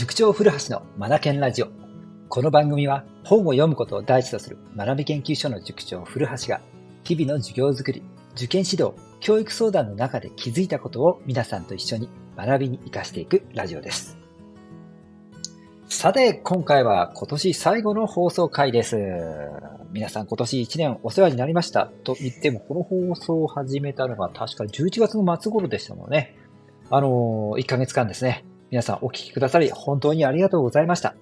塾長古橋のマナケンラジオ。この番組は本を読むことを第一とする学び研究所の塾長古橋が日々の授業づくり、受験指導、教育相談の中で気づいたことを皆さんと一緒に学びに活かしていくラジオです。さて、今回は今年最後の放送回です。皆さん今年1年お世話になりましたと言っても、この放送を始めたのが確か11月の末頃でしたのでね。あのー、1ヶ月間ですね。皆さんお聞きくださり本当にありがとうございました。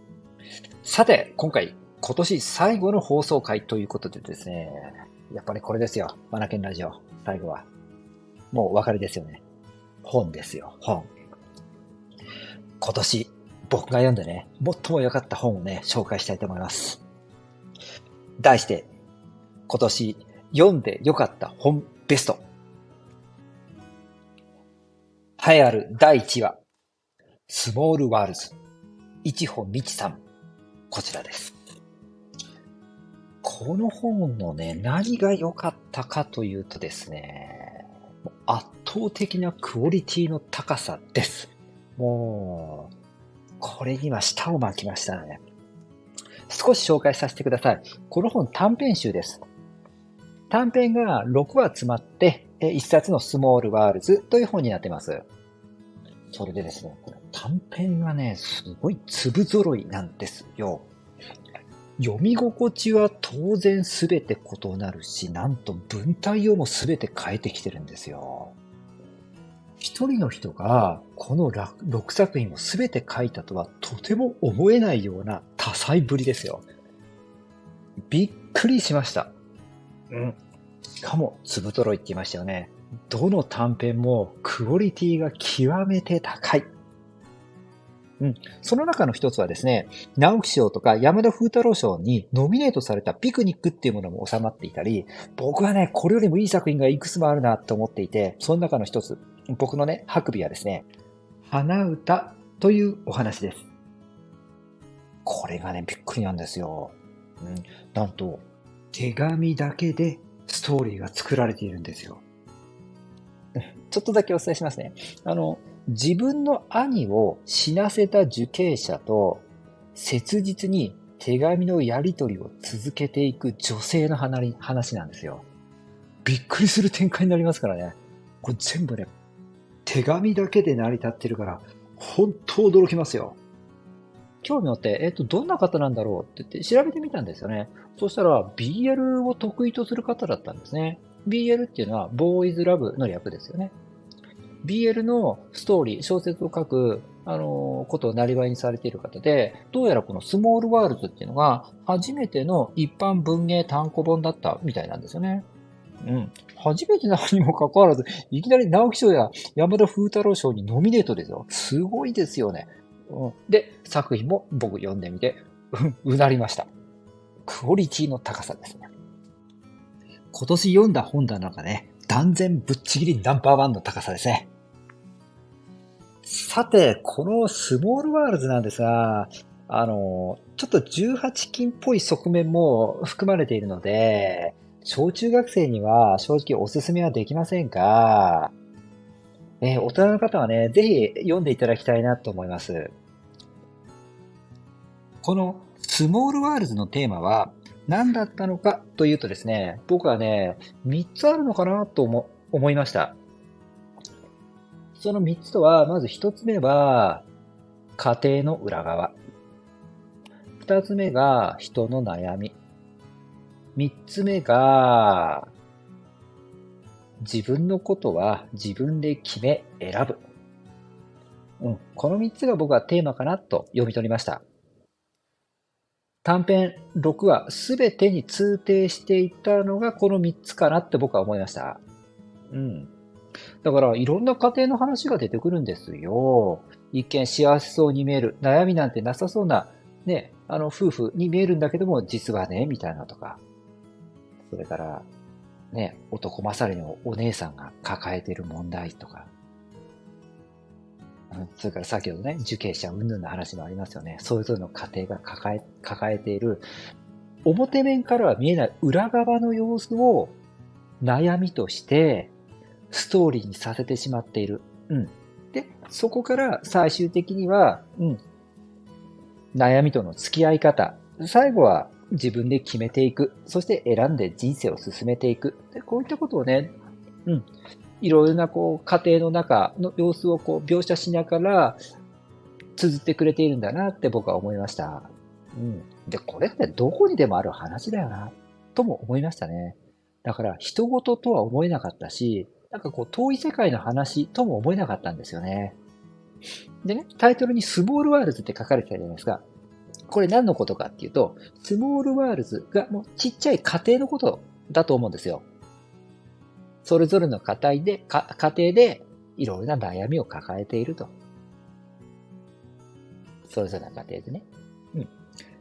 さて、今回、今年最後の放送回ということでですね、やっぱりこれですよ。マナケンラジオ。最後は。もうお別れですよね。本ですよ。本。今年、僕が読んでね、最も良かった本をね、紹介したいと思います。題して、今年読んで良かった本ベスト。栄えある第1話。スモールワールズ。一歩みちさん。こちらです。この本のね、何が良かったかというとですね、圧倒的なクオリティの高さです。もう、これには舌を巻きましたね。少し紹介させてください。この本短編集です。短編が6話詰まって、1冊のスモールワールズという本になっています。それでですね、これ短編がね、すごい粒揃いなんですよ。読み心地は当然すべて異なるし、なんと文体をもすべて変えてきてるんですよ。一人の人がこの6作品をすべて書いたとはとても思えないような多彩ぶりですよ。びっくりしました。うん。しかも、粒揃いって言いましたよね。どの短編もクオリティが極めて高い。うん。その中の一つはですね、直木賞とか山田風太郎賞にノミネートされたピクニックっていうものも収まっていたり、僕はね、これよりもいい作品がいくつもあるなと思っていて、その中の一つ、僕のね、ハクビはですね、花歌というお話です。これがね、びっくりなんですよ。うん。なんと、手紙だけでストーリーが作られているんですよ。ちょっとだけお伝えしますね。あの、自分の兄を死なせた受刑者と切実に手紙のやり取りを続けていく女性の話なんですよ。びっくりする展開になりますからね。これ全部ね、手紙だけで成り立ってるから、本当驚きますよ。興味持って、えっ、と、どんな方なんだろうって言って調べてみたんですよね。そしたら、BL を得意とする方だったんですね。BL っていうのは、ボーイズラブの略ですよね。BL のストーリー、小説を書く、あの、ことをなりわいにされている方で、どうやらこのスモールワールズっていうのが、初めての一般文芸単行本だったみたいなんですよね。うん。初めてなのにもかかわらず、いきなり直木賞や山田風太郎賞にノミネートですよ。すごいですよね。うん、で、作品も僕読んでみて、うなりました。クオリティの高さですね。今年読んだ本棚がね、断然ぶっちぎりナンバーワンの高さですね。さて、このスモールワールズなんですが、あの、ちょっと18金っぽい側面も含まれているので、小中学生には正直おすすめはできませんが、え大人の方はね、ぜひ読んでいただきたいなと思います。このスモールワールズのテーマは、何だったのかというとですね、僕はね、3つあるのかなと思思いました。その3つとは、まず1つ目は、家庭の裏側。2つ目が人の悩み。3つ目が、自分のことは自分で決め選ぶ。うん、この3つが僕はテーマかなと読み取りました。短編6話すべてに通底していたのがこの3つかなって僕は思いました。うん。だからいろんな家庭の話が出てくるんですよ。一見幸せそうに見える、悩みなんてなさそうな、ね、あの夫婦に見えるんだけども、実はね、みたいなとか。それから、ね、男勝りのお姉さんが抱えている問題とか。それから先ほどね、受刑者云々の話もありますよね。それぞれの家庭が抱え、抱えている、表面からは見えない裏側の様子を悩みとしてストーリーにさせてしまっている。うん。で、そこから最終的には、うん、悩みとの付き合い方。最後は自分で決めていく。そして選んで人生を進めていく。でこういったことをね、うん。いろいろなこう家庭の中の様子をこう描写しながら綴ってくれているんだなって僕は思いました。うん。で、これってどこにでもある話だよな、とも思いましたね。だから、他人事とは思えなかったし、なんかこう、遠い世界の話とも思えなかったんですよね。でね、タイトルにスモールワールズって書かれてたじゃないですか。これ何のことかっていうと、スモールワールズがもうちっちゃい家庭のことだと思うんですよ。それぞれの家庭で、家庭でいろいろな悩みを抱えていると。それぞれの家庭でね。うん。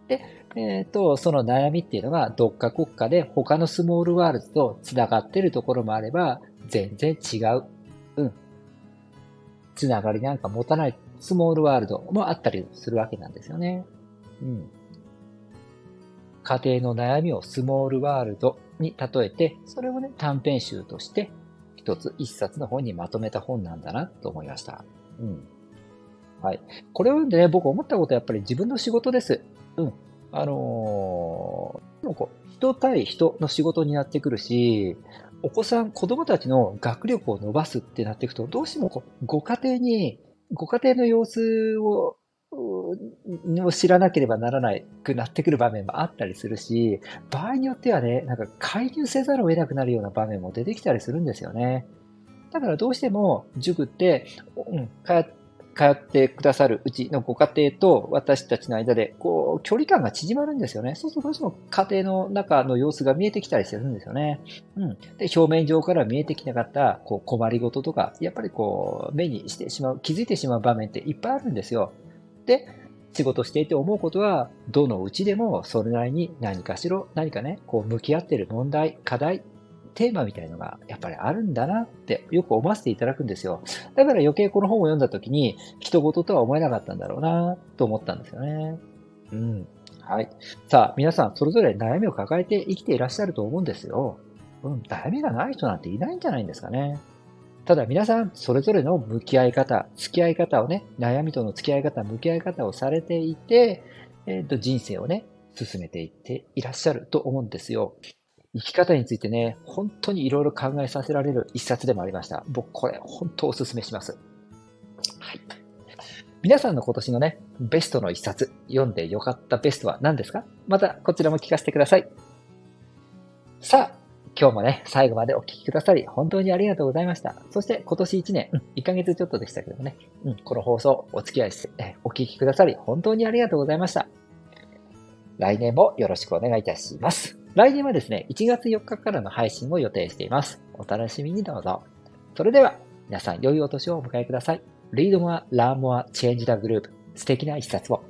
で、えっ、ー、と、その悩みっていうのが、どっか国家で他のスモールワールズと繋がってるところもあれば、全然違う。うん。繋がりなんか持たないスモールワールドもあったりするわけなんですよね。うん。家庭の悩みをスモールワールドに例えて、それをね、短編集として、一つ一冊の本にまとめた本なんだなと思いました。うん。はい。これを読んでね、僕思ったことはやっぱり自分の仕事です。うん。あのー、こう人対人の仕事になってくるし、お子さん、子供たちの学力を伸ばすってなっていくと、どうしてもこうご家庭に、ご家庭の様子をを知らなければならなくなってくる場面もあったりするし、場合によってはね、なんか介入せざるを得なくなるような場面も出てきたりするんですよね。だからどうしても塾って、うん、通通ってくださるうちのご家庭と私たちの間で、こう、距離感が縮まるんですよね。そうするとどうしても家庭の中の様子が見えてきたりするんですよね。うん。で、表面上から見えてきなかった、こう、困りごととか、やっぱりこう、目にしてしまう、気づいてしまう場面っていっぱいあるんですよ。で、仕事していて思うことは、どのうちでもそれなりに何かしら、何かね、こう向き合ってる問題、課題テーマみたいのがやっぱりあるんだなってよく思わせていただくんですよ。だから余計この本を読んだ時に人事とは思えなかったんだろうなと思ったんですよね。うん。はい。さあ、皆さんそれぞれ悩みを抱えて生きていらっしゃると思うんですよ。うん、悩みがない人なんていないんじゃないんですかね。ただ皆さん、それぞれの向き合い方、付き合い方をね、悩みとの付き合い方、向き合い方をされていて、えっ、ー、と、人生をね、進めていっていらっしゃると思うんですよ。生き方についてね、本当にいろいろ考えさせられる一冊でもありました。僕、これ、本当お勧めします。はい。皆さんの今年のね、ベストの一冊、読んでよかったベストは何ですか？また、こちらも聞かせてください。さあ、今日もね、最後までお聞きくださり、本当にありがとうございました。そして今年1年、うん、1ヶ月ちょっとでしたけどもね、うん、この放送お付き合いして、お聞きくださり、本当にありがとうございました。来年もよろしくお願いいたします。来年はですね、1月4日からの配信を予定しています。お楽しみにどうぞ。それでは、皆さん良いお年をお迎えください。Read more, learn more, change the group. 素敵な一冊を。